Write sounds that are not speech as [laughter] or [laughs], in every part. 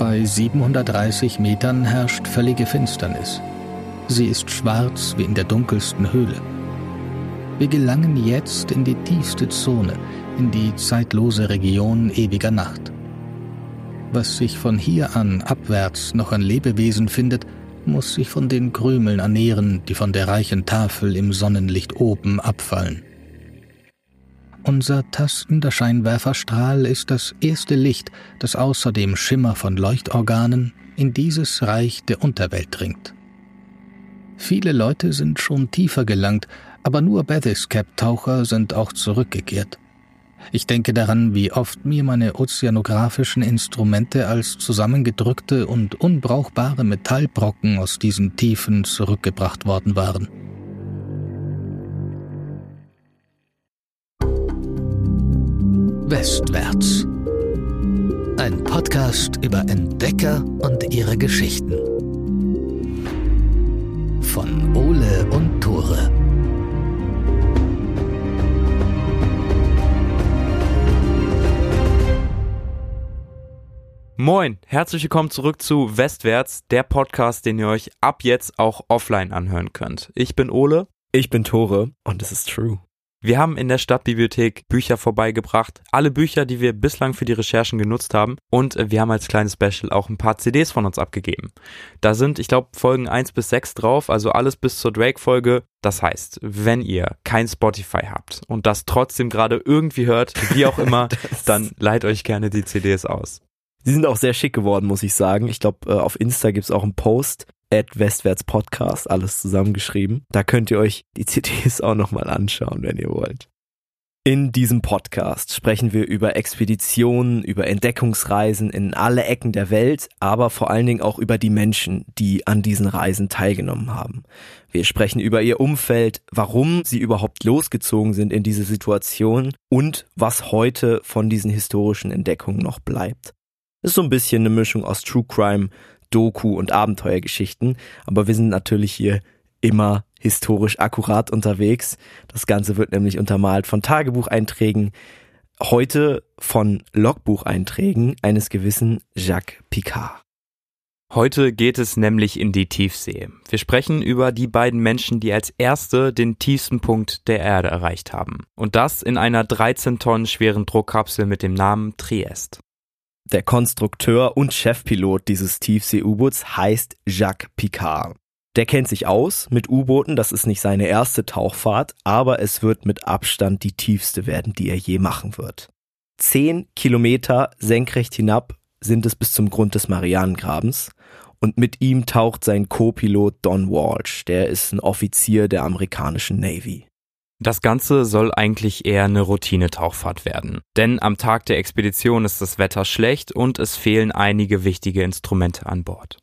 Bei 730 Metern herrscht völlige Finsternis. Sie ist schwarz wie in der dunkelsten Höhle. Wir gelangen jetzt in die tiefste Zone, in die zeitlose Region ewiger Nacht. Was sich von hier an abwärts noch an Lebewesen findet, muss sich von den Krümeln ernähren, die von der reichen Tafel im Sonnenlicht oben abfallen. Unser tastender Scheinwerferstrahl ist das erste Licht, das außer dem Schimmer von Leuchtorganen in dieses Reich der Unterwelt dringt. Viele Leute sind schon tiefer gelangt, aber nur Bathyscap-Taucher sind auch zurückgekehrt. Ich denke daran, wie oft mir meine ozeanographischen Instrumente als zusammengedrückte und unbrauchbare Metallbrocken aus diesen Tiefen zurückgebracht worden waren. Westwärts. Ein Podcast über Entdecker und ihre Geschichten. Von Ole und Tore. Moin, herzlich willkommen zurück zu Westwärts, der Podcast, den ihr euch ab jetzt auch offline anhören könnt. Ich bin Ole. Ich bin Tore und es ist true. Wir haben in der Stadtbibliothek Bücher vorbeigebracht, alle Bücher, die wir bislang für die Recherchen genutzt haben und wir haben als kleines Special auch ein paar CDs von uns abgegeben. Da sind, ich glaube, Folgen 1 bis 6 drauf, also alles bis zur Drake-Folge. Das heißt, wenn ihr kein Spotify habt und das trotzdem gerade irgendwie hört, wie auch immer, [laughs] [laughs] dann leiht euch gerne die CDs aus. Sie sind auch sehr schick geworden, muss ich sagen. Ich glaube, äh, auf Insta gibt's auch einen Post, at Westwärts Podcast, alles zusammengeschrieben. Da könnt ihr euch die CDs auch nochmal anschauen, wenn ihr wollt. In diesem Podcast sprechen wir über Expeditionen, über Entdeckungsreisen in alle Ecken der Welt, aber vor allen Dingen auch über die Menschen, die an diesen Reisen teilgenommen haben. Wir sprechen über ihr Umfeld, warum sie überhaupt losgezogen sind in diese Situation und was heute von diesen historischen Entdeckungen noch bleibt. Ist so ein bisschen eine Mischung aus True Crime, Doku und Abenteuergeschichten, aber wir sind natürlich hier immer historisch akkurat unterwegs. Das Ganze wird nämlich untermalt von Tagebucheinträgen, heute von Logbucheinträgen eines gewissen Jacques Picard. Heute geht es nämlich in die Tiefsee. Wir sprechen über die beiden Menschen, die als erste den tiefsten Punkt der Erde erreicht haben. Und das in einer 13 Tonnen schweren Druckkapsel mit dem Namen Triest. Der Konstrukteur und Chefpilot dieses Tiefsee-U-Boots heißt Jacques Picard. Der kennt sich aus mit U-Booten, das ist nicht seine erste Tauchfahrt, aber es wird mit Abstand die tiefste werden, die er je machen wird. Zehn Kilometer senkrecht hinab sind es bis zum Grund des Marianengrabens und mit ihm taucht sein Co-Pilot Don Walsh, der ist ein Offizier der amerikanischen Navy. Das Ganze soll eigentlich eher eine Routinetauchfahrt werden. Denn am Tag der Expedition ist das Wetter schlecht und es fehlen einige wichtige Instrumente an Bord.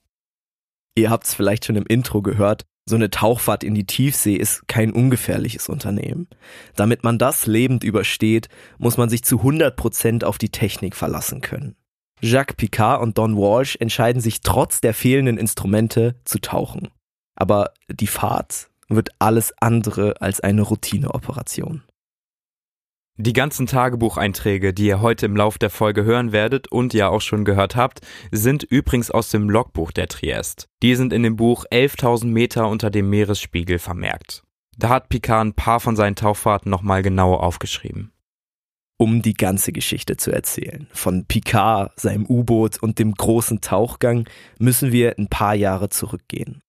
Ihr habt es vielleicht schon im Intro gehört, so eine Tauchfahrt in die Tiefsee ist kein ungefährliches Unternehmen. Damit man das lebend übersteht, muss man sich zu 100 Prozent auf die Technik verlassen können. Jacques Picard und Don Walsh entscheiden sich trotz der fehlenden Instrumente zu tauchen. Aber die Fahrt wird alles andere als eine Routineoperation. Die ganzen Tagebucheinträge, die ihr heute im Lauf der Folge hören werdet und ja auch schon gehört habt, sind übrigens aus dem Logbuch der Triest. Die sind in dem Buch 11.000 Meter unter dem Meeresspiegel vermerkt. Da hat Picard ein paar von seinen Tauchfahrten nochmal genau aufgeschrieben. Um die ganze Geschichte zu erzählen, von Picard, seinem U-Boot und dem großen Tauchgang, müssen wir ein paar Jahre zurückgehen.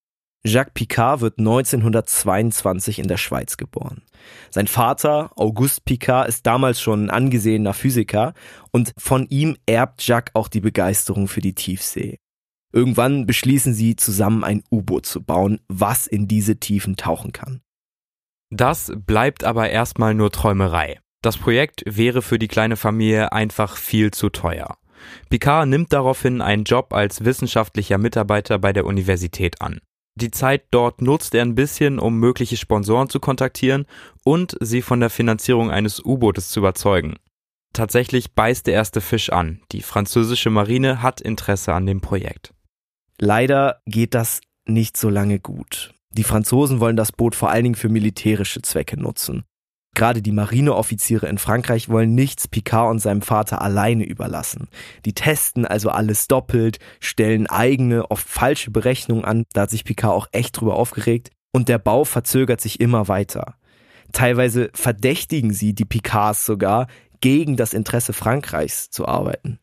Jacques Picard wird 1922 in der Schweiz geboren. Sein Vater, Auguste Picard, ist damals schon ein angesehener Physiker und von ihm erbt Jacques auch die Begeisterung für die Tiefsee. Irgendwann beschließen sie zusammen ein U-Boot zu bauen, was in diese Tiefen tauchen kann. Das bleibt aber erstmal nur Träumerei. Das Projekt wäre für die kleine Familie einfach viel zu teuer. Picard nimmt daraufhin einen Job als wissenschaftlicher Mitarbeiter bei der Universität an. Die Zeit dort nutzt er ein bisschen, um mögliche Sponsoren zu kontaktieren und sie von der Finanzierung eines U-Bootes zu überzeugen. Tatsächlich beißt der erste Fisch an. Die französische Marine hat Interesse an dem Projekt. Leider geht das nicht so lange gut. Die Franzosen wollen das Boot vor allen Dingen für militärische Zwecke nutzen. Gerade die Marineoffiziere in Frankreich wollen nichts Picard und seinem Vater alleine überlassen. Die testen also alles doppelt, stellen eigene, oft falsche Berechnungen an, da hat sich Picard auch echt drüber aufgeregt, und der Bau verzögert sich immer weiter. Teilweise verdächtigen sie die Picards sogar, gegen das Interesse Frankreichs zu arbeiten.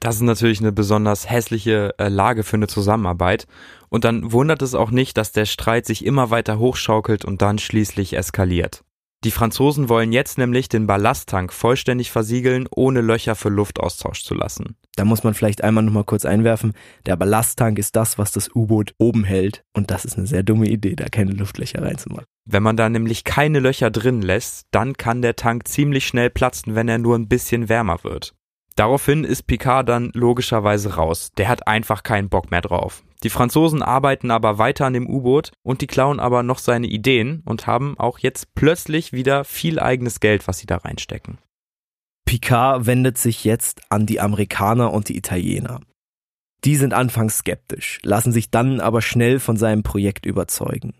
Das ist natürlich eine besonders hässliche äh, Lage für eine Zusammenarbeit. Und dann wundert es auch nicht, dass der Streit sich immer weiter hochschaukelt und dann schließlich eskaliert. Die Franzosen wollen jetzt nämlich den Ballasttank vollständig versiegeln, ohne Löcher für Luftaustausch zu lassen. Da muss man vielleicht einmal nochmal kurz einwerfen. Der Ballasttank ist das, was das U-Boot oben hält. Und das ist eine sehr dumme Idee, da keine Luftlöcher reinzumachen. Wenn man da nämlich keine Löcher drin lässt, dann kann der Tank ziemlich schnell platzen, wenn er nur ein bisschen wärmer wird. Daraufhin ist Picard dann logischerweise raus. Der hat einfach keinen Bock mehr drauf. Die Franzosen arbeiten aber weiter an dem U-Boot und die klauen aber noch seine Ideen und haben auch jetzt plötzlich wieder viel eigenes Geld, was sie da reinstecken. Picard wendet sich jetzt an die Amerikaner und die Italiener. Die sind anfangs skeptisch, lassen sich dann aber schnell von seinem Projekt überzeugen.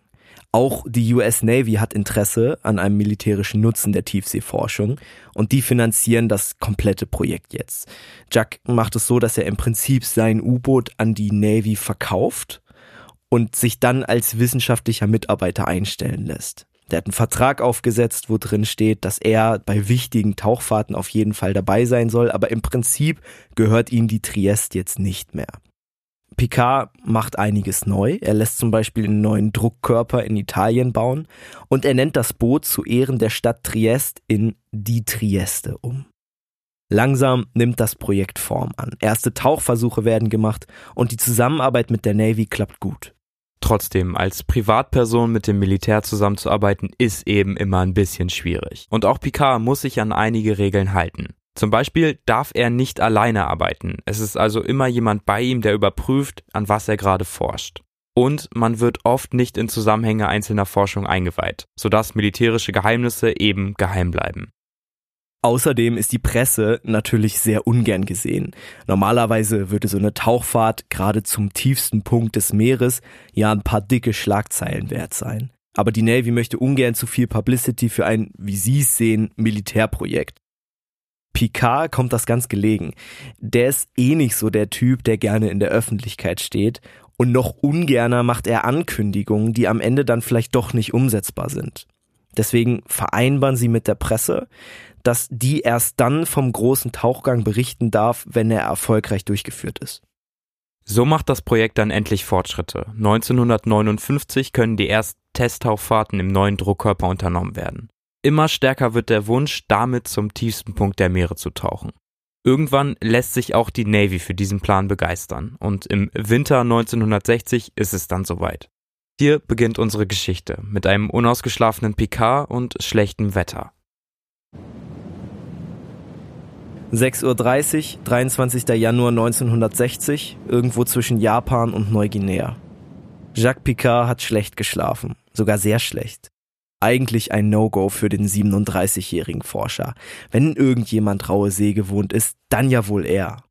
Auch die US Navy hat Interesse an einem militärischen Nutzen der Tiefseeforschung und die finanzieren das komplette Projekt jetzt. Jack macht es so, dass er im Prinzip sein U-Boot an die Navy verkauft und sich dann als wissenschaftlicher Mitarbeiter einstellen lässt. Der hat einen Vertrag aufgesetzt, wo drin steht, dass er bei wichtigen Tauchfahrten auf jeden Fall dabei sein soll, aber im Prinzip gehört ihm die Triest jetzt nicht mehr. Picard macht einiges neu. Er lässt zum Beispiel einen neuen Druckkörper in Italien bauen und er nennt das Boot zu Ehren der Stadt Triest in die Trieste um. Langsam nimmt das Projekt Form an. Erste Tauchversuche werden gemacht und die Zusammenarbeit mit der Navy klappt gut. Trotzdem, als Privatperson mit dem Militär zusammenzuarbeiten, ist eben immer ein bisschen schwierig. Und auch Picard muss sich an einige Regeln halten. Zum Beispiel darf er nicht alleine arbeiten. Es ist also immer jemand bei ihm, der überprüft, an was er gerade forscht. Und man wird oft nicht in Zusammenhänge einzelner Forschung eingeweiht, sodass militärische Geheimnisse eben geheim bleiben. Außerdem ist die Presse natürlich sehr ungern gesehen. Normalerweise würde so eine Tauchfahrt gerade zum tiefsten Punkt des Meeres ja ein paar dicke Schlagzeilen wert sein. Aber die Navy möchte ungern zu viel Publicity für ein, wie Sie es sehen, Militärprojekt. Picard kommt das ganz gelegen. Der ist eh nicht so der Typ, der gerne in der Öffentlichkeit steht und noch ungerner macht er Ankündigungen, die am Ende dann vielleicht doch nicht umsetzbar sind. Deswegen vereinbaren sie mit der Presse, dass die erst dann vom großen Tauchgang berichten darf, wenn er erfolgreich durchgeführt ist. So macht das Projekt dann endlich Fortschritte. 1959 können die ersten Testtauchfahrten im neuen Druckkörper unternommen werden. Immer stärker wird der Wunsch, damit zum tiefsten Punkt der Meere zu tauchen. Irgendwann lässt sich auch die Navy für diesen Plan begeistern und im Winter 1960 ist es dann soweit. Hier beginnt unsere Geschichte mit einem unausgeschlafenen Picard und schlechtem Wetter. 6.30 Uhr, 23. Januar 1960, irgendwo zwischen Japan und Neuguinea. Jacques Picard hat schlecht geschlafen, sogar sehr schlecht eigentlich ein No-Go für den 37-jährigen Forscher. Wenn irgendjemand raue See gewohnt ist, dann ja wohl er.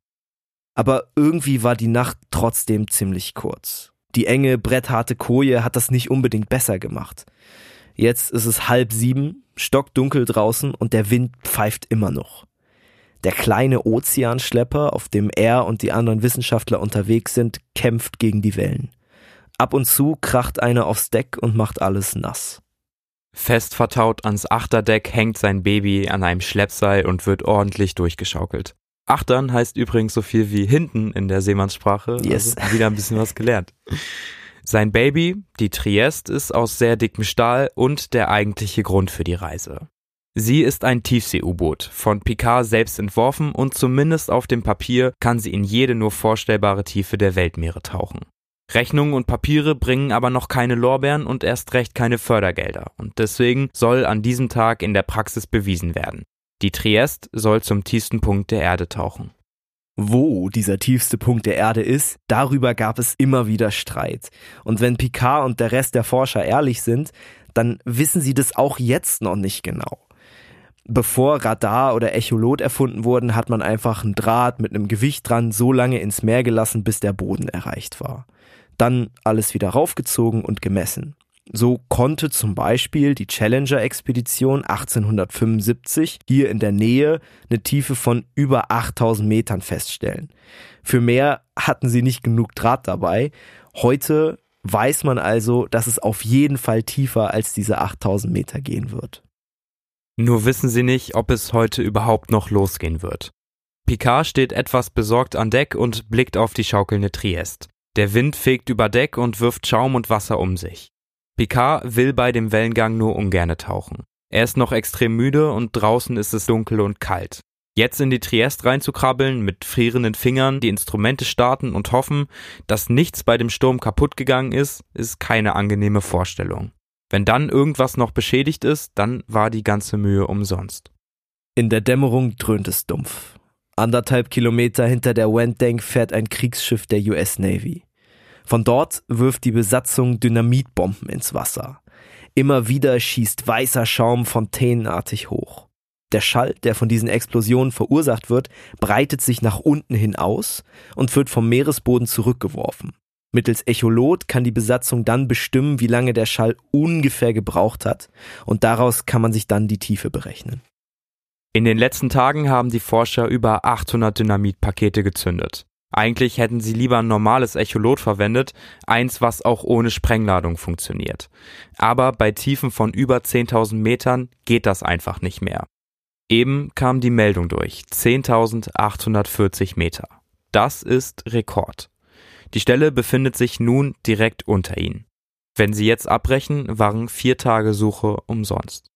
Aber irgendwie war die Nacht trotzdem ziemlich kurz. Die enge, brettharte Koje hat das nicht unbedingt besser gemacht. Jetzt ist es halb sieben, stockdunkel draußen und der Wind pfeift immer noch. Der kleine Ozeanschlepper, auf dem er und die anderen Wissenschaftler unterwegs sind, kämpft gegen die Wellen. Ab und zu kracht einer aufs Deck und macht alles nass. Fest vertaut ans Achterdeck hängt sein Baby an einem Schleppseil und wird ordentlich durchgeschaukelt. Achtern heißt übrigens so viel wie hinten in der Seemannssprache. Yes. Also wieder ein bisschen was gelernt. Sein Baby, die Triest, ist aus sehr dickem Stahl und der eigentliche Grund für die Reise. Sie ist ein Tiefsee-U-Boot, von Picard selbst entworfen und zumindest auf dem Papier kann sie in jede nur vorstellbare Tiefe der Weltmeere tauchen. Rechnungen und Papiere bringen aber noch keine Lorbeeren und erst recht keine Fördergelder. Und deswegen soll an diesem Tag in der Praxis bewiesen werden. Die Triest soll zum tiefsten Punkt der Erde tauchen. Wo dieser tiefste Punkt der Erde ist, darüber gab es immer wieder Streit. Und wenn Picard und der Rest der Forscher ehrlich sind, dann wissen sie das auch jetzt noch nicht genau. Bevor Radar oder Echolot erfunden wurden, hat man einfach einen Draht mit einem Gewicht dran so lange ins Meer gelassen, bis der Boden erreicht war dann alles wieder raufgezogen und gemessen. So konnte zum Beispiel die Challenger-Expedition 1875 hier in der Nähe eine Tiefe von über 8000 Metern feststellen. Für mehr hatten sie nicht genug Draht dabei. Heute weiß man also, dass es auf jeden Fall tiefer als diese 8000 Meter gehen wird. Nur wissen sie nicht, ob es heute überhaupt noch losgehen wird. Picard steht etwas besorgt an Deck und blickt auf die schaukelnde Triest. Der Wind fegt über Deck und wirft Schaum und Wasser um sich. Picard will bei dem Wellengang nur ungerne tauchen. Er ist noch extrem müde und draußen ist es dunkel und kalt. Jetzt in die Triest reinzukrabbeln, mit frierenden Fingern die Instrumente starten und hoffen, dass nichts bei dem Sturm kaputt gegangen ist, ist keine angenehme Vorstellung. Wenn dann irgendwas noch beschädigt ist, dann war die ganze Mühe umsonst. In der Dämmerung dröhnt es dumpf. Anderthalb Kilometer hinter der Wendank fährt ein Kriegsschiff der US Navy. Von dort wirft die Besatzung Dynamitbomben ins Wasser. Immer wieder schießt weißer Schaum fontänenartig hoch. Der Schall, der von diesen Explosionen verursacht wird, breitet sich nach unten hin aus und wird vom Meeresboden zurückgeworfen. Mittels Echolot kann die Besatzung dann bestimmen, wie lange der Schall ungefähr gebraucht hat, und daraus kann man sich dann die Tiefe berechnen. In den letzten Tagen haben die Forscher über 800 Dynamitpakete gezündet. Eigentlich hätten sie lieber ein normales Echolot verwendet, eins, was auch ohne Sprengladung funktioniert. Aber bei Tiefen von über 10.000 Metern geht das einfach nicht mehr. Eben kam die Meldung durch. 10.840 Meter. Das ist Rekord. Die Stelle befindet sich nun direkt unter ihnen. Wenn sie jetzt abbrechen, waren vier Tage Suche umsonst.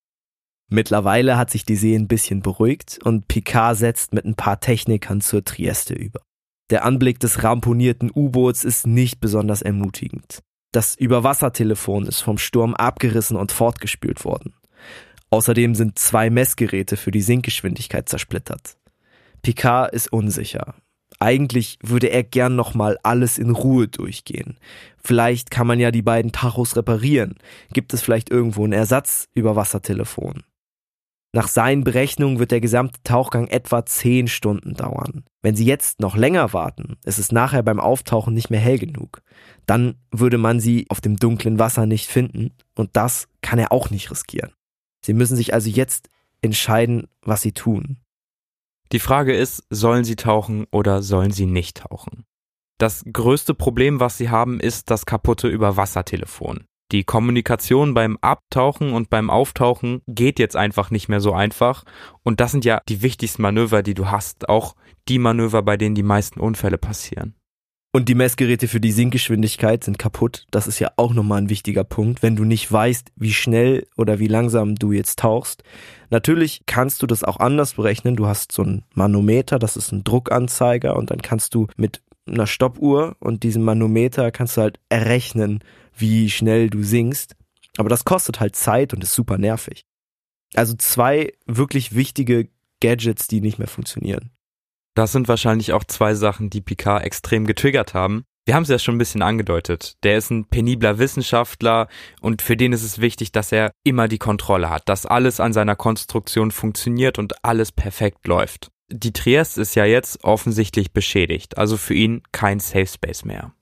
Mittlerweile hat sich die See ein bisschen beruhigt und Picard setzt mit ein paar Technikern zur Trieste über. Der Anblick des ramponierten U-Boots ist nicht besonders ermutigend. Das Überwassertelefon ist vom Sturm abgerissen und fortgespült worden. Außerdem sind zwei Messgeräte für die Sinkgeschwindigkeit zersplittert. Picard ist unsicher. Eigentlich würde er gern nochmal alles in Ruhe durchgehen. Vielleicht kann man ja die beiden Tachos reparieren. Gibt es vielleicht irgendwo einen Ersatz Überwassertelefon? Nach seinen Berechnungen wird der gesamte Tauchgang etwa 10 Stunden dauern. Wenn Sie jetzt noch länger warten, ist es nachher beim Auftauchen nicht mehr hell genug. Dann würde man sie auf dem dunklen Wasser nicht finden und das kann er auch nicht riskieren. Sie müssen sich also jetzt entscheiden, was Sie tun. Die Frage ist, sollen Sie tauchen oder sollen Sie nicht tauchen? Das größte Problem, was Sie haben, ist das kaputte Überwassertelefon. Die Kommunikation beim Abtauchen und beim Auftauchen geht jetzt einfach nicht mehr so einfach. Und das sind ja die wichtigsten Manöver, die du hast. Auch die Manöver, bei denen die meisten Unfälle passieren. Und die Messgeräte für die Sinkgeschwindigkeit sind kaputt. Das ist ja auch nochmal ein wichtiger Punkt, wenn du nicht weißt, wie schnell oder wie langsam du jetzt tauchst. Natürlich kannst du das auch anders berechnen. Du hast so ein Manometer, das ist ein Druckanzeiger und dann kannst du mit einer Stoppuhr und diesem Manometer kannst du halt errechnen, wie schnell du singst. Aber das kostet halt Zeit und ist super nervig. Also zwei wirklich wichtige Gadgets, die nicht mehr funktionieren. Das sind wahrscheinlich auch zwei Sachen, die Picard extrem getriggert haben. Wir haben es ja schon ein bisschen angedeutet. Der ist ein penibler Wissenschaftler und für den ist es wichtig, dass er immer die Kontrolle hat, dass alles an seiner Konstruktion funktioniert und alles perfekt läuft. Die Trieste ist ja jetzt offensichtlich beschädigt, also für ihn kein Safe Space mehr.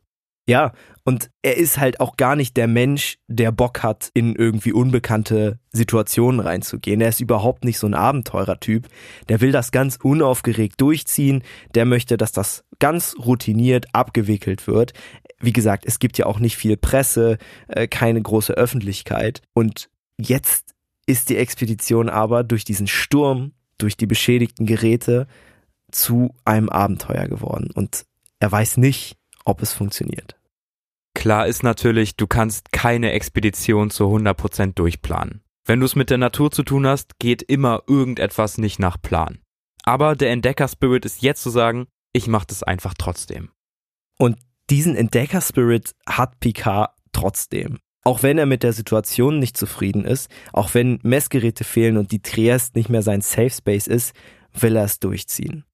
Ja, und er ist halt auch gar nicht der Mensch, der Bock hat, in irgendwie unbekannte Situationen reinzugehen. Er ist überhaupt nicht so ein Abenteurertyp. Der will das ganz unaufgeregt durchziehen. Der möchte, dass das ganz routiniert abgewickelt wird. Wie gesagt, es gibt ja auch nicht viel Presse, äh, keine große Öffentlichkeit. Und jetzt ist die Expedition aber durch diesen Sturm, durch die beschädigten Geräte zu einem Abenteuer geworden. Und er weiß nicht, ob es funktioniert. Klar ist natürlich, du kannst keine Expedition zu 100% durchplanen. Wenn du es mit der Natur zu tun hast, geht immer irgendetwas nicht nach Plan. Aber der Entdecker-Spirit ist jetzt zu sagen, ich mach das einfach trotzdem. Und diesen Entdecker-Spirit hat Picard trotzdem. Auch wenn er mit der Situation nicht zufrieden ist, auch wenn Messgeräte fehlen und die Trieste nicht mehr sein Safe Space ist, will er es durchziehen.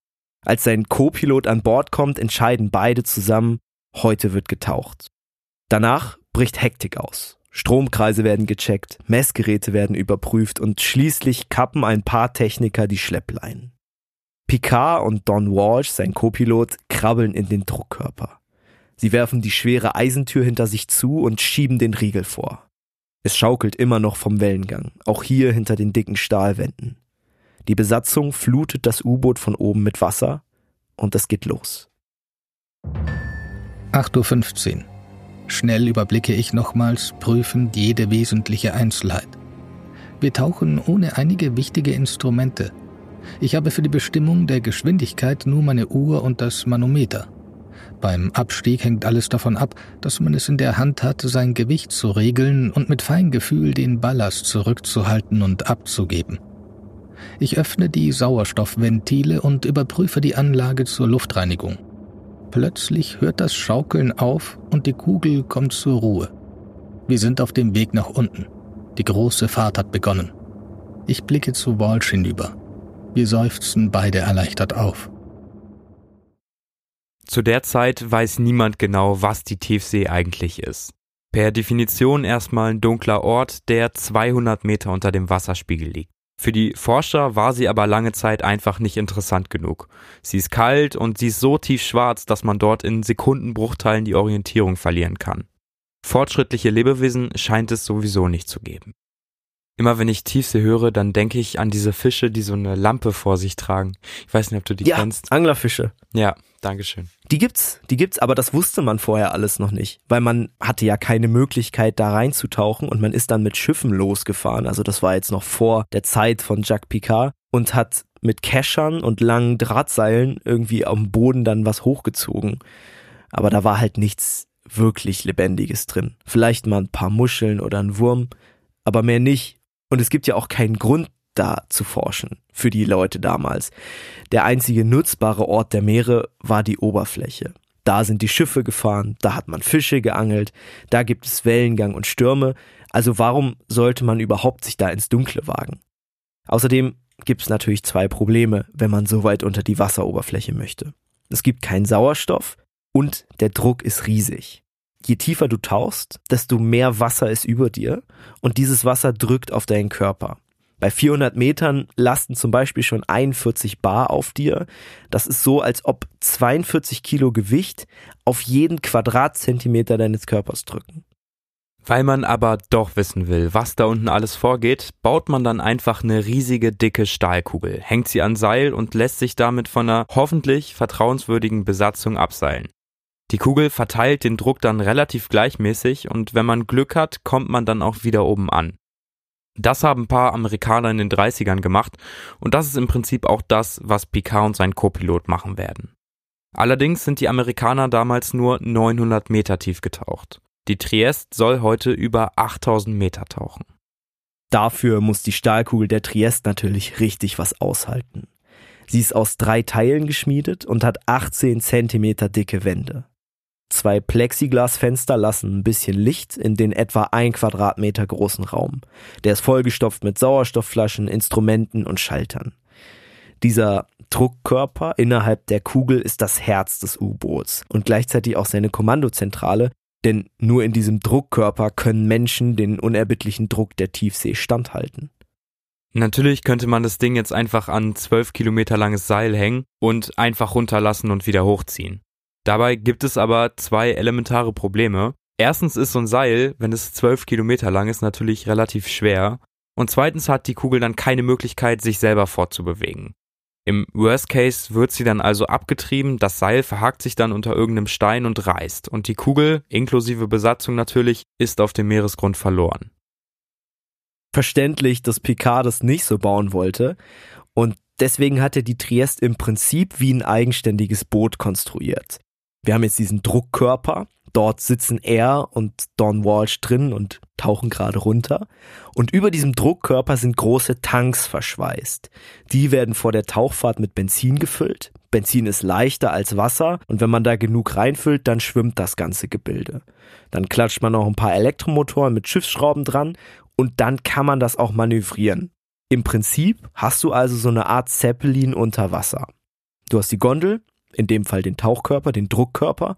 Als sein Co-Pilot an Bord kommt, entscheiden beide zusammen, heute wird getaucht. Danach bricht Hektik aus. Stromkreise werden gecheckt, Messgeräte werden überprüft und schließlich kappen ein paar Techniker die Schleppleinen. Picard und Don Walsh, sein Co-Pilot, krabbeln in den Druckkörper. Sie werfen die schwere Eisentür hinter sich zu und schieben den Riegel vor. Es schaukelt immer noch vom Wellengang, auch hier hinter den dicken Stahlwänden. Die Besatzung flutet das U-Boot von oben mit Wasser und es geht los. 8.15 Uhr. Schnell überblicke ich nochmals prüfend jede wesentliche Einzelheit. Wir tauchen ohne einige wichtige Instrumente. Ich habe für die Bestimmung der Geschwindigkeit nur meine Uhr und das Manometer. Beim Abstieg hängt alles davon ab, dass man es in der Hand hat, sein Gewicht zu regeln und mit Feingefühl den Ballast zurückzuhalten und abzugeben. Ich öffne die Sauerstoffventile und überprüfe die Anlage zur Luftreinigung. Plötzlich hört das Schaukeln auf und die Kugel kommt zur Ruhe. Wir sind auf dem Weg nach unten. Die große Fahrt hat begonnen. Ich blicke zu Walsh hinüber. Wir seufzen beide erleichtert auf. Zu der Zeit weiß niemand genau, was die Tiefsee eigentlich ist. Per Definition erstmal ein dunkler Ort, der 200 Meter unter dem Wasserspiegel liegt. Für die Forscher war sie aber lange Zeit einfach nicht interessant genug. Sie ist kalt und sie ist so tiefschwarz, dass man dort in Sekundenbruchteilen die Orientierung verlieren kann. Fortschrittliche Lebewesen scheint es sowieso nicht zu geben. Immer wenn ich Tiefsee höre, dann denke ich an diese Fische, die so eine Lampe vor sich tragen. Ich weiß nicht, ob du die ja, kennst. Anglerfische. Ja, Dankeschön. Die gibt's, die gibt's, aber das wusste man vorher alles noch nicht, weil man hatte ja keine Möglichkeit da reinzutauchen und man ist dann mit Schiffen losgefahren. Also das war jetzt noch vor der Zeit von Jacques Picard und hat mit Keschern und langen Drahtseilen irgendwie am Boden dann was hochgezogen. Aber da war halt nichts wirklich Lebendiges drin. Vielleicht mal ein paar Muscheln oder ein Wurm, aber mehr nicht. Und es gibt ja auch keinen Grund, da zu forschen für die Leute damals. Der einzige nutzbare Ort der Meere war die Oberfläche. Da sind die Schiffe gefahren, da hat man Fische geangelt, da gibt es Wellengang und Stürme, also warum sollte man überhaupt sich da ins Dunkle wagen? Außerdem gibt es natürlich zwei Probleme, wenn man so weit unter die Wasseroberfläche möchte. Es gibt keinen Sauerstoff und der Druck ist riesig. Je tiefer du tauchst, desto mehr Wasser ist über dir und dieses Wasser drückt auf deinen Körper. Bei 400 Metern lasten zum Beispiel schon 41 Bar auf dir. Das ist so, als ob 42 Kilo Gewicht auf jeden Quadratzentimeter deines Körpers drücken. Weil man aber doch wissen will, was da unten alles vorgeht, baut man dann einfach eine riesige dicke Stahlkugel, hängt sie an Seil und lässt sich damit von einer hoffentlich vertrauenswürdigen Besatzung abseilen. Die Kugel verteilt den Druck dann relativ gleichmäßig und wenn man Glück hat, kommt man dann auch wieder oben an. Das haben ein paar Amerikaner in den 30ern gemacht und das ist im Prinzip auch das, was Picard und sein Co-Pilot machen werden. Allerdings sind die Amerikaner damals nur 900 Meter tief getaucht. Die Triest soll heute über 8000 Meter tauchen. Dafür muss die Stahlkugel der Triest natürlich richtig was aushalten. Sie ist aus drei Teilen geschmiedet und hat 18 Zentimeter dicke Wände. Zwei Plexiglasfenster lassen ein bisschen Licht in den etwa ein Quadratmeter großen Raum. Der ist vollgestopft mit Sauerstoffflaschen, Instrumenten und Schaltern. Dieser Druckkörper innerhalb der Kugel ist das Herz des U-Boots und gleichzeitig auch seine Kommandozentrale, denn nur in diesem Druckkörper können Menschen den unerbittlichen Druck der Tiefsee standhalten. Natürlich könnte man das Ding jetzt einfach an zwölf Kilometer langes Seil hängen und einfach runterlassen und wieder hochziehen. Dabei gibt es aber zwei elementare Probleme. Erstens ist so ein Seil, wenn es zwölf Kilometer lang ist, natürlich relativ schwer. Und zweitens hat die Kugel dann keine Möglichkeit, sich selber fortzubewegen. Im Worst Case wird sie dann also abgetrieben, das Seil verhakt sich dann unter irgendeinem Stein und reißt, und die Kugel, inklusive Besatzung natürlich, ist auf dem Meeresgrund verloren. Verständlich, dass Picard das nicht so bauen wollte, und deswegen hat er die Triest im Prinzip wie ein eigenständiges Boot konstruiert. Wir haben jetzt diesen Druckkörper. Dort sitzen er und Don Walsh drin und tauchen gerade runter. Und über diesem Druckkörper sind große Tanks verschweißt. Die werden vor der Tauchfahrt mit Benzin gefüllt. Benzin ist leichter als Wasser und wenn man da genug reinfüllt, dann schwimmt das ganze Gebilde. Dann klatscht man noch ein paar Elektromotoren mit Schiffsschrauben dran und dann kann man das auch manövrieren. Im Prinzip hast du also so eine Art Zeppelin unter Wasser. Du hast die Gondel, in dem Fall den Tauchkörper, den Druckkörper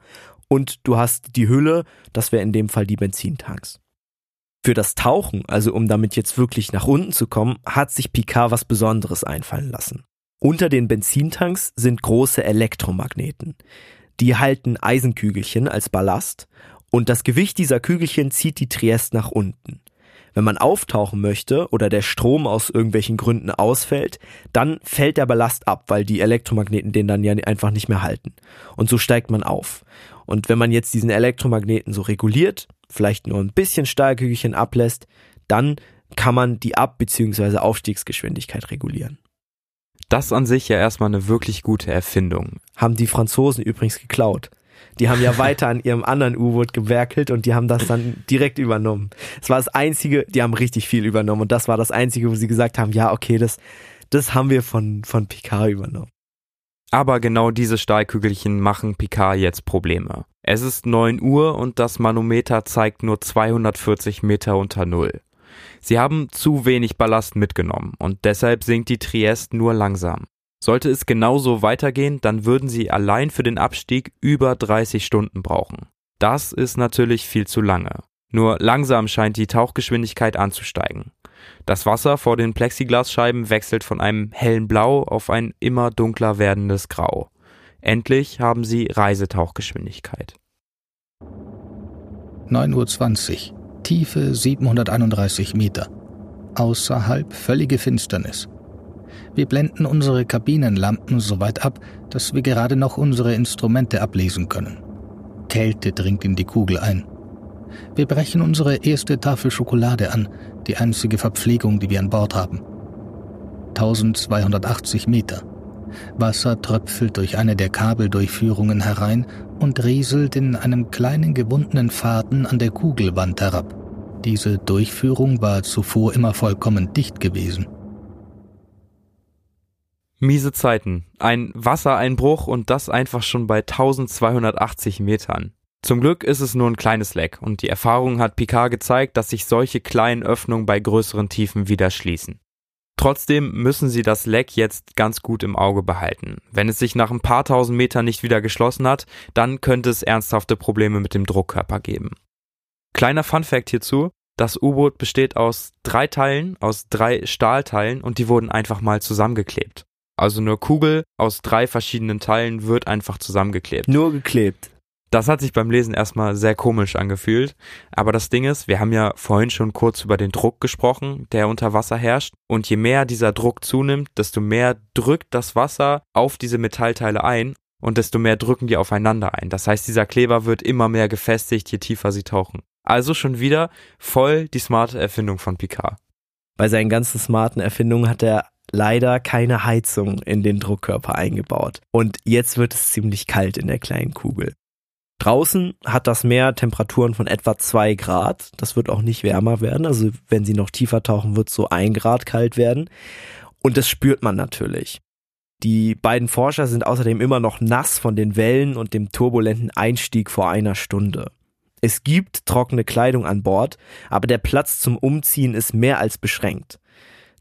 und du hast die Hülle, das wäre in dem Fall die Benzintanks. Für das Tauchen, also um damit jetzt wirklich nach unten zu kommen, hat sich Picard was Besonderes einfallen lassen. Unter den Benzintanks sind große Elektromagneten. Die halten Eisenkügelchen als Ballast und das Gewicht dieser Kügelchen zieht die Triest nach unten. Wenn man auftauchen möchte oder der Strom aus irgendwelchen Gründen ausfällt, dann fällt der Ballast ab, weil die Elektromagneten den dann ja einfach nicht mehr halten. Und so steigt man auf. Und wenn man jetzt diesen Elektromagneten so reguliert, vielleicht nur ein bisschen Stahlkügelchen ablässt, dann kann man die Ab- bzw. Aufstiegsgeschwindigkeit regulieren. Das an sich ja erstmal eine wirklich gute Erfindung. Haben die Franzosen übrigens geklaut. Die haben ja weiter an ihrem anderen U-Boot gewerkelt und die haben das dann direkt übernommen. Es war das einzige, die haben richtig viel übernommen und das war das einzige, wo sie gesagt haben, ja, okay, das, das haben wir von, von Picard übernommen. Aber genau diese Stahlkügelchen machen Picard jetzt Probleme. Es ist 9 Uhr und das Manometer zeigt nur 240 Meter unter Null. Sie haben zu wenig Ballast mitgenommen und deshalb sinkt die Triest nur langsam. Sollte es genauso weitergehen, dann würden sie allein für den Abstieg über 30 Stunden brauchen. Das ist natürlich viel zu lange. Nur langsam scheint die Tauchgeschwindigkeit anzusteigen. Das Wasser vor den Plexiglasscheiben wechselt von einem hellen Blau auf ein immer dunkler werdendes Grau. Endlich haben sie Reisetauchgeschwindigkeit. 9.20 Uhr. Tiefe 731 Meter. Außerhalb völlige Finsternis. Wir blenden unsere Kabinenlampen so weit ab, dass wir gerade noch unsere Instrumente ablesen können. Kälte dringt in die Kugel ein. Wir brechen unsere erste Tafel Schokolade an, die einzige Verpflegung, die wir an Bord haben. 1280 Meter. Wasser tröpfelt durch eine der Kabeldurchführungen herein und rieselt in einem kleinen gewundenen Faden an der Kugelwand herab. Diese Durchführung war zuvor immer vollkommen dicht gewesen. Miese Zeiten. Ein Wassereinbruch und das einfach schon bei 1280 Metern. Zum Glück ist es nur ein kleines Leck und die Erfahrung hat Picard gezeigt, dass sich solche kleinen Öffnungen bei größeren Tiefen wieder schließen. Trotzdem müssen sie das Leck jetzt ganz gut im Auge behalten. Wenn es sich nach ein paar tausend Metern nicht wieder geschlossen hat, dann könnte es ernsthafte Probleme mit dem Druckkörper geben. Kleiner Fun Fact hierzu, das U-Boot besteht aus drei Teilen, aus drei Stahlteilen und die wurden einfach mal zusammengeklebt. Also eine Kugel aus drei verschiedenen Teilen wird einfach zusammengeklebt. Nur geklebt. Das hat sich beim Lesen erstmal sehr komisch angefühlt. Aber das Ding ist, wir haben ja vorhin schon kurz über den Druck gesprochen, der unter Wasser herrscht. Und je mehr dieser Druck zunimmt, desto mehr drückt das Wasser auf diese Metallteile ein und desto mehr drücken die aufeinander ein. Das heißt, dieser Kleber wird immer mehr gefestigt, je tiefer sie tauchen. Also schon wieder voll die smarte Erfindung von Picard. Bei seinen ganzen smarten Erfindungen hat er leider keine Heizung in den Druckkörper eingebaut. Und jetzt wird es ziemlich kalt in der kleinen Kugel. Draußen hat das Meer Temperaturen von etwa zwei Grad. Das wird auch nicht wärmer werden. Also wenn sie noch tiefer tauchen, wird es so ein Grad kalt werden. Und das spürt man natürlich. Die beiden Forscher sind außerdem immer noch nass von den Wellen und dem turbulenten Einstieg vor einer Stunde. Es gibt trockene Kleidung an Bord, aber der Platz zum Umziehen ist mehr als beschränkt.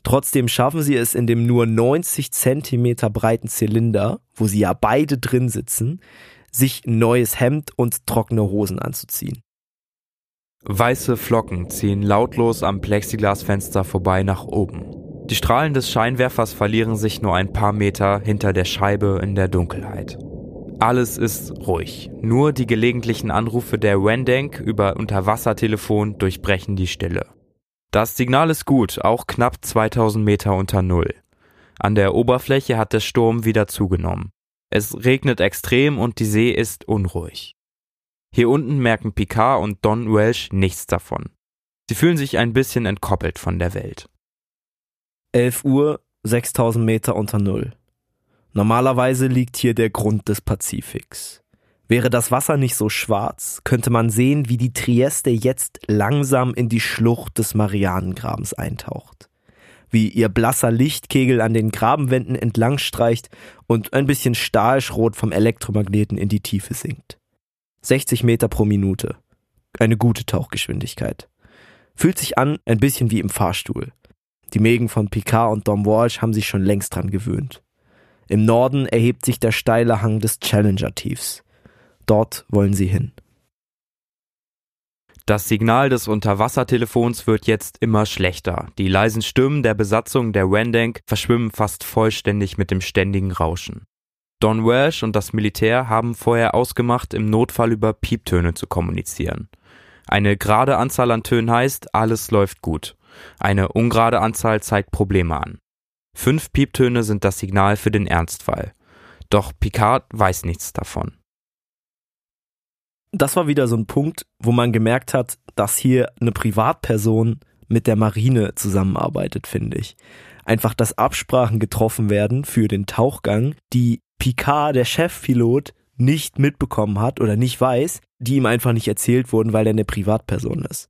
Trotzdem schaffen sie es in dem nur 90 Zentimeter breiten Zylinder, wo sie ja beide drin sitzen, sich ein neues Hemd und trockene Hosen anzuziehen. Weiße Flocken ziehen lautlos am Plexiglasfenster vorbei nach oben. Die Strahlen des Scheinwerfers verlieren sich nur ein paar Meter hinter der Scheibe in der Dunkelheit. Alles ist ruhig. Nur die gelegentlichen Anrufe der Wendank über Unterwassertelefon durchbrechen die Stille. Das Signal ist gut, auch knapp 2000 Meter unter Null. An der Oberfläche hat der Sturm wieder zugenommen. Es regnet extrem und die See ist unruhig. Hier unten merken Picard und Don Welsh nichts davon. Sie fühlen sich ein bisschen entkoppelt von der Welt. 11 Uhr, 6000 Meter unter Null. Normalerweise liegt hier der Grund des Pazifiks. Wäre das Wasser nicht so schwarz, könnte man sehen, wie die Trieste jetzt langsam in die Schlucht des Marianengrabens eintaucht. Wie ihr blasser Lichtkegel an den Grabenwänden entlang streicht und ein bisschen Stahlschrot vom Elektromagneten in die Tiefe sinkt. 60 Meter pro Minute. Eine gute Tauchgeschwindigkeit. Fühlt sich an ein bisschen wie im Fahrstuhl. Die Mägen von Picard und Dom Walsh haben sich schon längst dran gewöhnt. Im Norden erhebt sich der steile Hang des Challenger-Tiefs. Dort wollen sie hin. Das Signal des Unterwassertelefons wird jetzt immer schlechter. Die leisen Stimmen der Besatzung der Wendank verschwimmen fast vollständig mit dem ständigen Rauschen. Don Welsh und das Militär haben vorher ausgemacht, im Notfall über Pieptöne zu kommunizieren. Eine gerade Anzahl an Tönen heißt, alles läuft gut. Eine ungerade Anzahl zeigt Probleme an. Fünf Pieptöne sind das Signal für den Ernstfall. Doch Picard weiß nichts davon. Das war wieder so ein Punkt, wo man gemerkt hat, dass hier eine Privatperson mit der Marine zusammenarbeitet, finde ich. Einfach, dass Absprachen getroffen werden für den Tauchgang, die Picard, der Chefpilot, nicht mitbekommen hat oder nicht weiß, die ihm einfach nicht erzählt wurden, weil er eine Privatperson ist.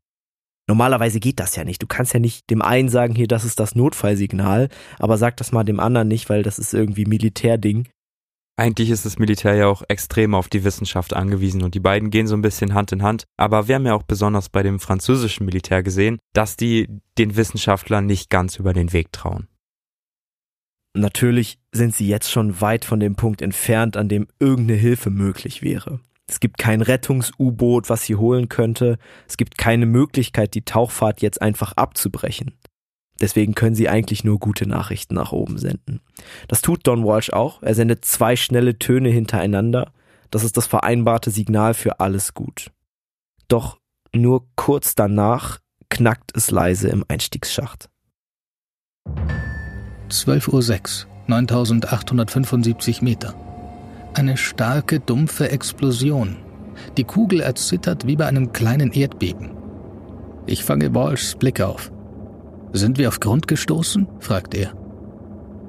Normalerweise geht das ja nicht. Du kannst ja nicht dem einen sagen, hier, das ist das Notfallsignal, aber sag das mal dem anderen nicht, weil das ist irgendwie Militärding. Eigentlich ist das Militär ja auch extrem auf die Wissenschaft angewiesen und die beiden gehen so ein bisschen Hand in Hand. Aber wir haben ja auch besonders bei dem französischen Militär gesehen, dass die den Wissenschaftlern nicht ganz über den Weg trauen. Natürlich sind sie jetzt schon weit von dem Punkt entfernt, an dem irgendeine Hilfe möglich wäre. Es gibt kein Rettungs-U-Boot, was sie holen könnte. Es gibt keine Möglichkeit, die Tauchfahrt jetzt einfach abzubrechen. Deswegen können sie eigentlich nur gute Nachrichten nach oben senden. Das tut Don Walsh auch. Er sendet zwei schnelle Töne hintereinander. Das ist das vereinbarte Signal für alles gut. Doch nur kurz danach knackt es leise im Einstiegsschacht. 12.06 Uhr, 9875 Meter. Eine starke, dumpfe Explosion. Die Kugel erzittert wie bei einem kleinen Erdbeben. Ich fange Walshs Blick auf. Sind wir auf Grund gestoßen? fragt er.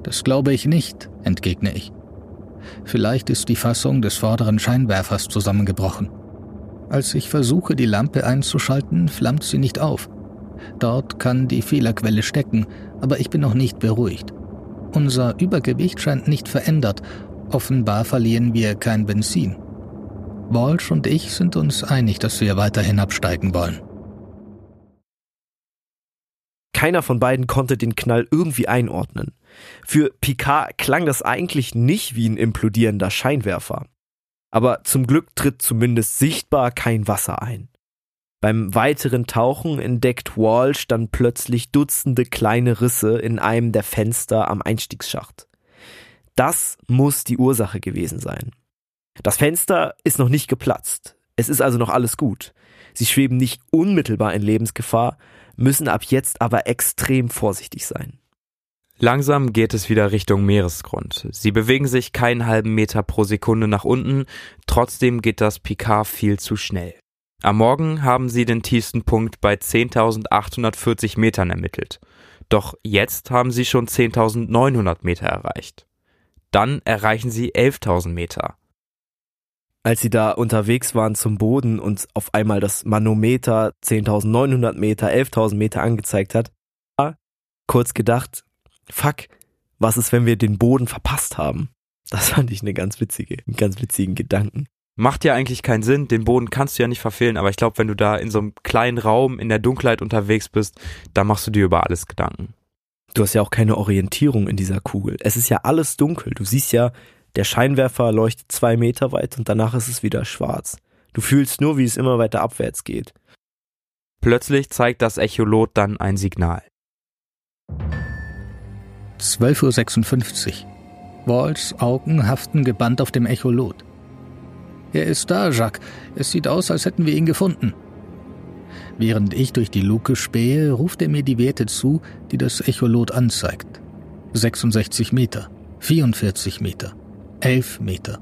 Das glaube ich nicht, entgegne ich. Vielleicht ist die Fassung des vorderen Scheinwerfers zusammengebrochen. Als ich versuche, die Lampe einzuschalten, flammt sie nicht auf. Dort kann die Fehlerquelle stecken, aber ich bin noch nicht beruhigt. Unser Übergewicht scheint nicht verändert Offenbar verlieren wir kein Benzin. Walsh und ich sind uns einig, dass wir weiter hinabsteigen wollen. Keiner von beiden konnte den Knall irgendwie einordnen. Für Picard klang das eigentlich nicht wie ein implodierender Scheinwerfer. Aber zum Glück tritt zumindest sichtbar kein Wasser ein. Beim weiteren Tauchen entdeckt Walsh dann plötzlich Dutzende kleine Risse in einem der Fenster am Einstiegsschacht. Das muss die Ursache gewesen sein. Das Fenster ist noch nicht geplatzt. Es ist also noch alles gut. Sie schweben nicht unmittelbar in Lebensgefahr, müssen ab jetzt aber extrem vorsichtig sein. Langsam geht es wieder Richtung Meeresgrund. Sie bewegen sich keinen halben Meter pro Sekunde nach unten, trotzdem geht das Picard viel zu schnell. Am Morgen haben sie den tiefsten Punkt bei 10.840 Metern ermittelt. Doch jetzt haben sie schon 10.900 Meter erreicht. Dann erreichen sie 11.000 Meter. Als sie da unterwegs waren zum Boden und auf einmal das Manometer 10.900 Meter, 11.000 Meter angezeigt hat, kurz gedacht, fuck, was ist, wenn wir den Boden verpasst haben? Das fand ich eine ganz witzige, einen ganz witzigen Gedanken. Macht ja eigentlich keinen Sinn, den Boden kannst du ja nicht verfehlen, aber ich glaube, wenn du da in so einem kleinen Raum in der Dunkelheit unterwegs bist, da machst du dir über alles Gedanken. Du hast ja auch keine Orientierung in dieser Kugel. Es ist ja alles dunkel. Du siehst ja, der Scheinwerfer leuchtet zwei Meter weit und danach ist es wieder schwarz. Du fühlst nur, wie es immer weiter abwärts geht. Plötzlich zeigt das Echolot dann ein Signal. 12.56 Uhr. Walls Augen haften gebannt auf dem Echolot. Er ist da, Jacques. Es sieht aus, als hätten wir ihn gefunden. Während ich durch die Luke spähe, ruft er mir die Werte zu, die das Echolot anzeigt. 66 Meter, 44 Meter, 11 Meter.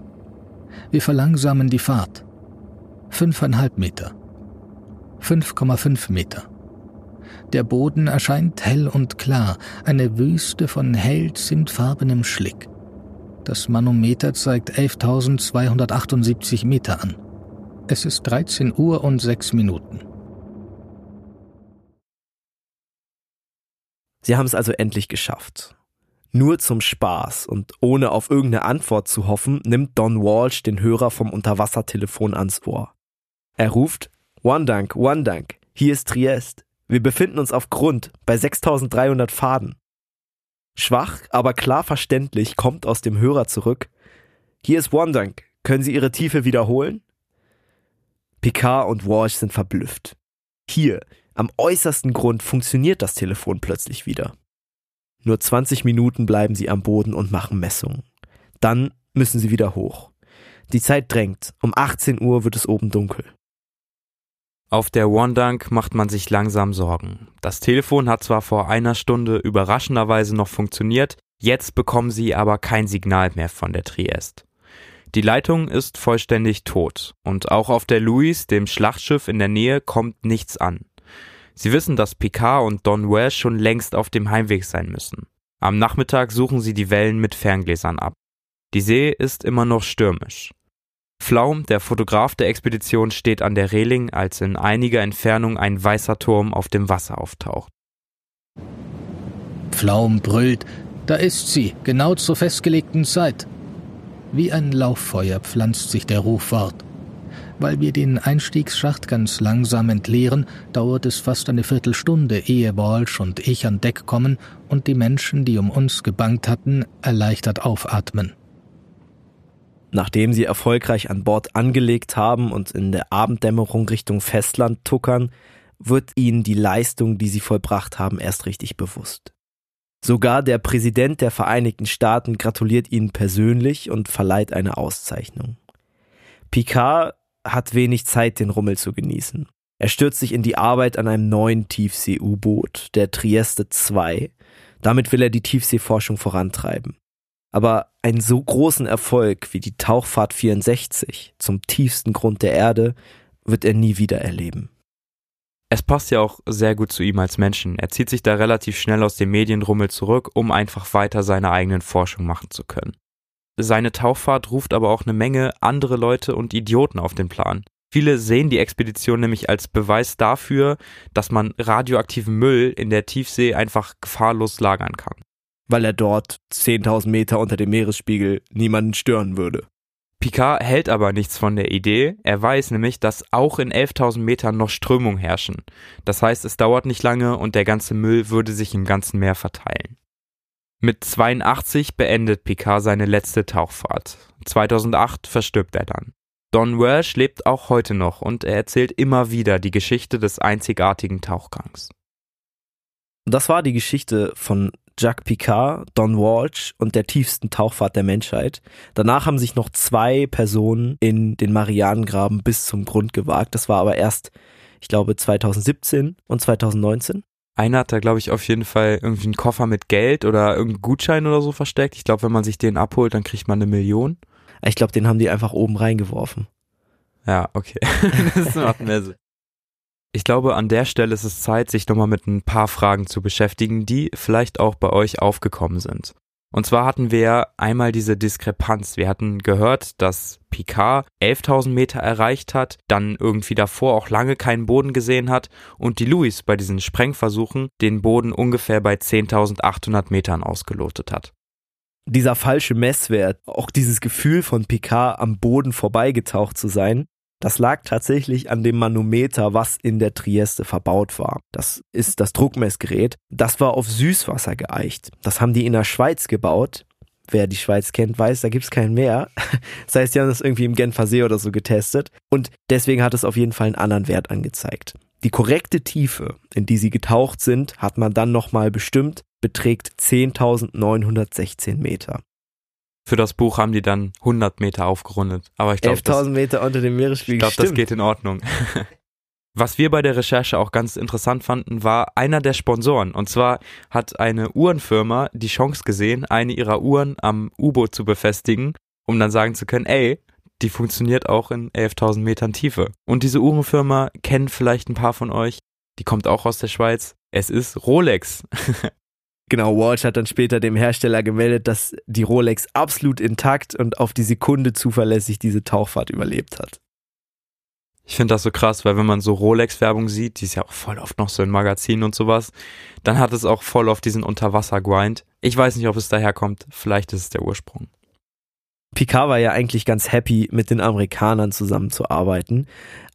Wir verlangsamen die Fahrt. 5,5 Meter, 5,5 Meter. Der Boden erscheint hell und klar, eine Wüste von hell zimtfarbenem Schlick. Das Manometer zeigt 11.278 Meter an. Es ist 13 Uhr und 6 Minuten. Sie haben es also endlich geschafft. Nur zum Spaß und ohne auf irgendeine Antwort zu hoffen, nimmt Don Walsh den Hörer vom Unterwassertelefon ans Ohr. Er ruft One Dank, One Dank, hier ist Triest. Wir befinden uns auf Grund bei 6300 Faden. Schwach, aber klar verständlich kommt aus dem Hörer zurück. Hier ist One Dank, können Sie Ihre Tiefe wiederholen? Picard und Walsh sind verblüfft. Hier, am äußersten Grund funktioniert das Telefon plötzlich wieder. Nur 20 Minuten bleiben sie am Boden und machen Messungen. Dann müssen sie wieder hoch. Die Zeit drängt. Um 18 Uhr wird es oben dunkel. Auf der Wandang macht man sich langsam Sorgen. Das Telefon hat zwar vor einer Stunde überraschenderweise noch funktioniert, jetzt bekommen sie aber kein Signal mehr von der Triest. Die Leitung ist vollständig tot und auch auf der Louis, dem Schlachtschiff in der Nähe, kommt nichts an. Sie wissen, dass Picard und Don Welsh schon längst auf dem Heimweg sein müssen. Am Nachmittag suchen sie die Wellen mit Ferngläsern ab. Die See ist immer noch stürmisch. Flaum, der Fotograf der Expedition, steht an der Reling, als in einiger Entfernung ein weißer Turm auf dem Wasser auftaucht. Flaum brüllt, da ist sie, genau zur festgelegten Zeit. Wie ein Lauffeuer pflanzt sich der Ruf fort. Weil wir den Einstiegsschacht ganz langsam entleeren, dauert es fast eine Viertelstunde, ehe Walsh und ich an Deck kommen und die Menschen, die um uns gebankt hatten, erleichtert aufatmen. Nachdem sie erfolgreich an Bord angelegt haben und in der Abenddämmerung Richtung Festland tuckern, wird ihnen die Leistung, die sie vollbracht haben, erst richtig bewusst. Sogar der Präsident der Vereinigten Staaten gratuliert ihnen persönlich und verleiht eine Auszeichnung. Picard hat wenig Zeit, den Rummel zu genießen. Er stürzt sich in die Arbeit an einem neuen Tiefsee-U-Boot, der Trieste II. Damit will er die Tiefseeforschung vorantreiben. Aber einen so großen Erfolg wie die Tauchfahrt 64 zum tiefsten Grund der Erde wird er nie wieder erleben. Es passt ja auch sehr gut zu ihm als Menschen. Er zieht sich da relativ schnell aus dem Medienrummel zurück, um einfach weiter seine eigenen Forschung machen zu können. Seine Tauchfahrt ruft aber auch eine Menge andere Leute und Idioten auf den Plan. Viele sehen die Expedition nämlich als Beweis dafür, dass man radioaktiven Müll in der Tiefsee einfach gefahrlos lagern kann weil er dort 10.000 Meter unter dem Meeresspiegel niemanden stören würde. Picard hält aber nichts von der Idee. Er weiß nämlich, dass auch in 11.000 Metern noch Strömung herrschen. Das heißt, es dauert nicht lange und der ganze Müll würde sich im ganzen Meer verteilen. Mit 82 beendet Picard seine letzte Tauchfahrt. 2008 verstirbt er dann. Don Welsh lebt auch heute noch und er erzählt immer wieder die Geschichte des einzigartigen Tauchgangs. Das war die Geschichte von Jacques Picard, Don Walsh und der tiefsten Tauchfahrt der Menschheit. Danach haben sich noch zwei Personen in den Marianengraben bis zum Grund gewagt. Das war aber erst, ich glaube, 2017 und 2019. Einer hat da, glaube ich, auf jeden Fall irgendwie einen Koffer mit Geld oder irgendeinen Gutschein oder so versteckt. Ich glaube, wenn man sich den abholt, dann kriegt man eine Million. Ich glaube, den haben die einfach oben reingeworfen. Ja, okay. [laughs] das macht mehr Sinn. Ich glaube, an der Stelle ist es Zeit, sich nochmal mit ein paar Fragen zu beschäftigen, die vielleicht auch bei euch aufgekommen sind. Und zwar hatten wir einmal diese Diskrepanz. Wir hatten gehört, dass Picard 11.000 Meter erreicht hat, dann irgendwie davor auch lange keinen Boden gesehen hat und die Louis bei diesen Sprengversuchen den Boden ungefähr bei 10.800 Metern ausgelotet hat. Dieser falsche Messwert, auch dieses Gefühl von Picard am Boden vorbeigetaucht zu sein, das lag tatsächlich an dem Manometer, was in der Trieste verbaut war. Das ist das Druckmessgerät. Das war auf Süßwasser geeicht. Das haben die in der Schweiz gebaut. Wer die Schweiz kennt, weiß, da gibt's kein Meer. Das [laughs] heißt, die haben das irgendwie im Genfer See oder so getestet. Und deswegen hat es auf jeden Fall einen anderen Wert angezeigt. Die korrekte Tiefe, in die sie getaucht sind, hat man dann nochmal bestimmt, beträgt 10.916 Meter. Für das Buch haben die dann 100 Meter aufgerundet. Aber ich glaube, 11.000 Meter unter dem Meeresspiegel. Ich glaube, das geht in Ordnung. [laughs] Was wir bei der Recherche auch ganz interessant fanden, war einer der Sponsoren. Und zwar hat eine Uhrenfirma die Chance gesehen, eine ihrer Uhren am U-Boot zu befestigen, um dann sagen zu können, ey, die funktioniert auch in 11.000 Metern Tiefe. Und diese Uhrenfirma kennen vielleicht ein paar von euch. Die kommt auch aus der Schweiz. Es ist Rolex. [laughs] Genau, Walsh hat dann später dem Hersteller gemeldet, dass die Rolex absolut intakt und auf die Sekunde zuverlässig diese Tauchfahrt überlebt hat. Ich finde das so krass, weil wenn man so Rolex-Werbung sieht, die ist ja auch voll oft noch so in Magazinen und sowas, dann hat es auch voll oft diesen Unterwasser-Grind. Ich weiß nicht, ob es daherkommt, vielleicht ist es der Ursprung. Picard war ja eigentlich ganz happy, mit den Amerikanern zusammenzuarbeiten.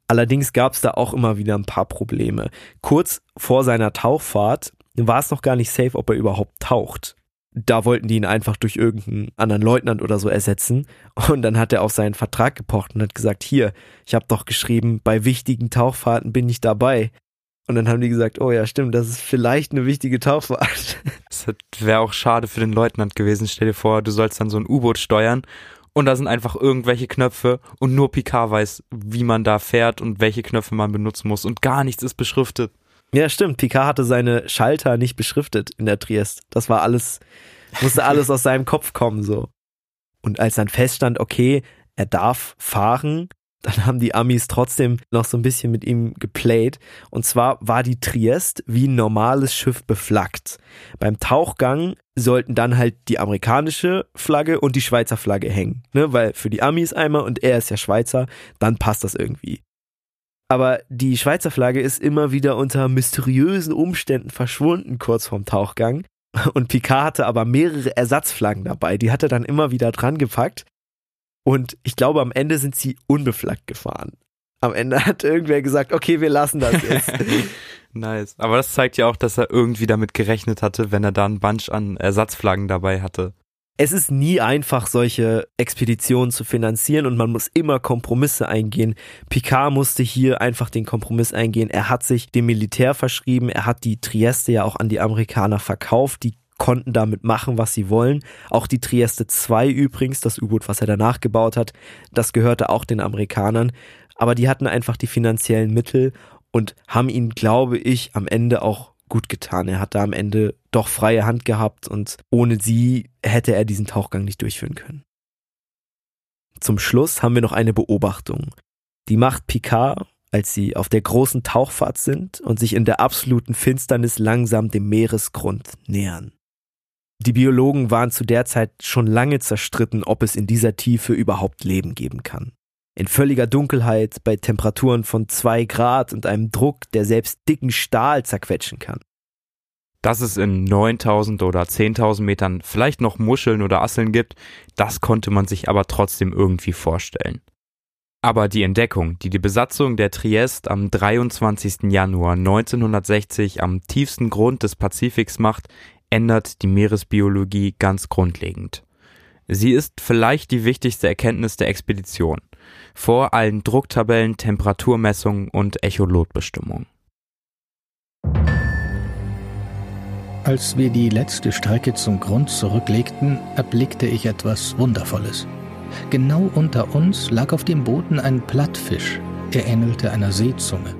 Allerdings gab es da auch immer wieder ein paar Probleme. Kurz vor seiner Tauchfahrt war es noch gar nicht safe, ob er überhaupt taucht. Da wollten die ihn einfach durch irgendeinen anderen Leutnant oder so ersetzen. Und dann hat er auf seinen Vertrag gepocht und hat gesagt, hier, ich habe doch geschrieben, bei wichtigen Tauchfahrten bin ich dabei. Und dann haben die gesagt, oh ja, stimmt, das ist vielleicht eine wichtige Tauchfahrt. [laughs] Das wäre auch schade für den Leutnant gewesen. Stell dir vor, du sollst dann so ein U-Boot steuern und da sind einfach irgendwelche Knöpfe und nur Picard weiß, wie man da fährt und welche Knöpfe man benutzen muss und gar nichts ist beschriftet. Ja, stimmt. Picard hatte seine Schalter nicht beschriftet in der Triest. Das war alles, musste alles aus seinem Kopf kommen, so. Und als dann feststand, okay, er darf fahren, dann haben die Amis trotzdem noch so ein bisschen mit ihm geplayt. Und zwar war die Triest wie ein normales Schiff beflaggt. Beim Tauchgang sollten dann halt die amerikanische Flagge und die Schweizer Flagge hängen. Ne? Weil für die Amis einmal und er ist ja Schweizer, dann passt das irgendwie. Aber die Schweizer Flagge ist immer wieder unter mysteriösen Umständen verschwunden kurz vorm Tauchgang. Und Picard hatte aber mehrere Ersatzflaggen dabei. Die hat er dann immer wieder dran gepackt. Und ich glaube, am Ende sind sie unbeflaggt gefahren. Am Ende [laughs] hat irgendwer gesagt, okay, wir lassen das jetzt. [laughs] nice. Aber das zeigt ja auch, dass er irgendwie damit gerechnet hatte, wenn er da einen Bunch an Ersatzflaggen dabei hatte. Es ist nie einfach, solche Expeditionen zu finanzieren und man muss immer Kompromisse eingehen. Picard musste hier einfach den Kompromiss eingehen. Er hat sich dem Militär verschrieben, er hat die Trieste ja auch an die Amerikaner verkauft, die konnten damit machen, was sie wollen. Auch die Trieste 2 übrigens, das U-Boot, was er danach gebaut hat, das gehörte auch den Amerikanern. Aber die hatten einfach die finanziellen Mittel und haben ihn, glaube ich, am Ende auch gut getan. Er hat da am Ende doch freie Hand gehabt und ohne sie hätte er diesen Tauchgang nicht durchführen können. Zum Schluss haben wir noch eine Beobachtung. Die macht Picard, als sie auf der großen Tauchfahrt sind und sich in der absoluten Finsternis langsam dem Meeresgrund nähern. Die Biologen waren zu der Zeit schon lange zerstritten, ob es in dieser Tiefe überhaupt Leben geben kann. In völliger Dunkelheit, bei Temperaturen von zwei Grad und einem Druck, der selbst dicken Stahl zerquetschen kann. Dass es in 9000 oder 10.000 Metern vielleicht noch Muscheln oder Asseln gibt, das konnte man sich aber trotzdem irgendwie vorstellen. Aber die Entdeckung, die die Besatzung der Triest am 23. Januar 1960 am tiefsten Grund des Pazifiks macht, ändert die Meeresbiologie ganz grundlegend. Sie ist vielleicht die wichtigste Erkenntnis der Expedition, vor allen Drucktabellen, Temperaturmessungen und Echolotbestimmungen. Als wir die letzte Strecke zum Grund zurücklegten, erblickte ich etwas Wundervolles. Genau unter uns lag auf dem Boden ein Plattfisch. Er ähnelte einer Seezunge.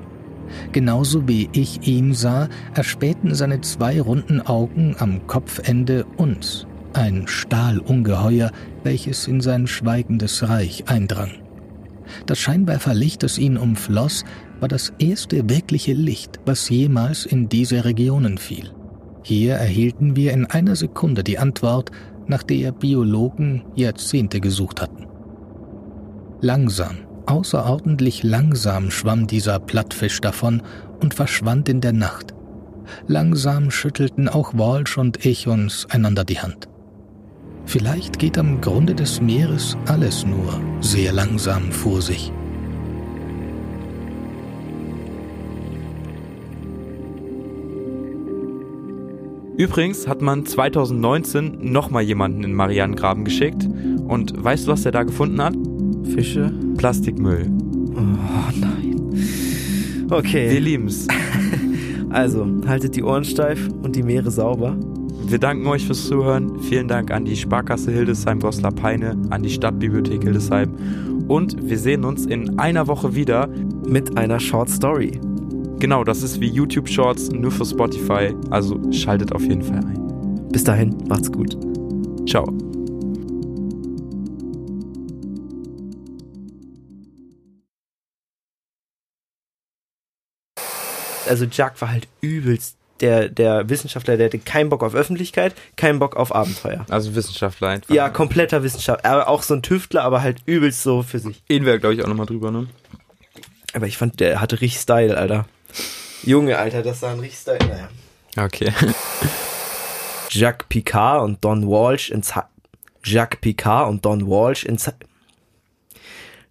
Genauso wie ich ihn sah, erspähten seine zwei runden Augen am Kopfende uns, ein Stahlungeheuer, welches in sein schweigendes Reich eindrang. Das Scheinwerferlicht, das ihn umfloss, war das erste wirkliche Licht, was jemals in diese Regionen fiel. Hier erhielten wir in einer Sekunde die Antwort, nach der Biologen Jahrzehnte gesucht hatten. Langsam, Außerordentlich langsam schwamm dieser Plattfisch davon und verschwand in der Nacht. Langsam schüttelten auch Walsh und ich uns einander die Hand. Vielleicht geht am Grunde des Meeres alles nur sehr langsam vor sich. Übrigens hat man 2019 nochmal jemanden in Marianengraben geschickt und weißt du, was er da gefunden hat? Fische? Plastikmüll. Oh nein. Okay. Wir lieben's. [laughs] Also, haltet die Ohren steif und die Meere sauber. Wir danken euch fürs Zuhören. Vielen Dank an die Sparkasse Hildesheim Goslar Peine, an die Stadtbibliothek Hildesheim. Und wir sehen uns in einer Woche wieder mit einer Short Story. Genau, das ist wie YouTube Shorts, nur für Spotify. Also schaltet auf jeden Fall ein. Bis dahin, macht's gut. Ciao. also Jack war halt übelst der, der Wissenschaftler, der hatte keinen Bock auf Öffentlichkeit, keinen Bock auf Abenteuer. Also Wissenschaftler einfach. Ja, kompletter Wissenschaftler. Aber auch so ein Tüftler, aber halt übelst so für sich. Ihn wäre, glaube ich, auch nochmal drüber, ne? Aber ich fand, der hatte richtig Style, Alter. Junge, Alter, das war ein richtig Style. Naja. Okay. [laughs] Jacques Picard und Don Walsh in Ze Jacques Picard und Don Walsh in Ze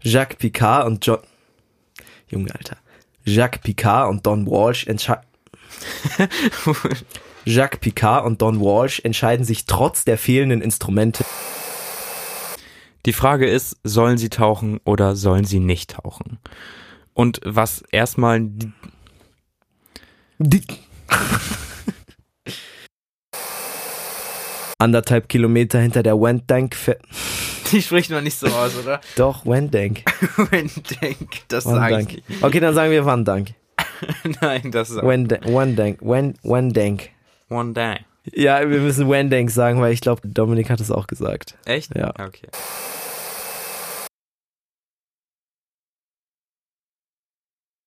Jacques Picard und John. Junge, Alter. Jacques Picard und Don Walsh entscheiden. [laughs] Jacques Picard und Don Walsh entscheiden sich trotz der fehlenden Instrumente. Die Frage ist, sollen sie tauchen oder sollen sie nicht tauchen? Und was erstmal [laughs] anderthalb Kilometer hinter der Wentdank Die spricht man nicht so aus, oder? Doch, Wendank. [laughs] Wendank, das sage ich. Okay, dann sagen wir Van Dank. [laughs] Nein, das ist Wendank. Wendank. Wen- Wendank. One Day. Ja, wir müssen Wendank sagen, weil ich glaube, Dominik hat es auch gesagt. Echt? Ja. Okay.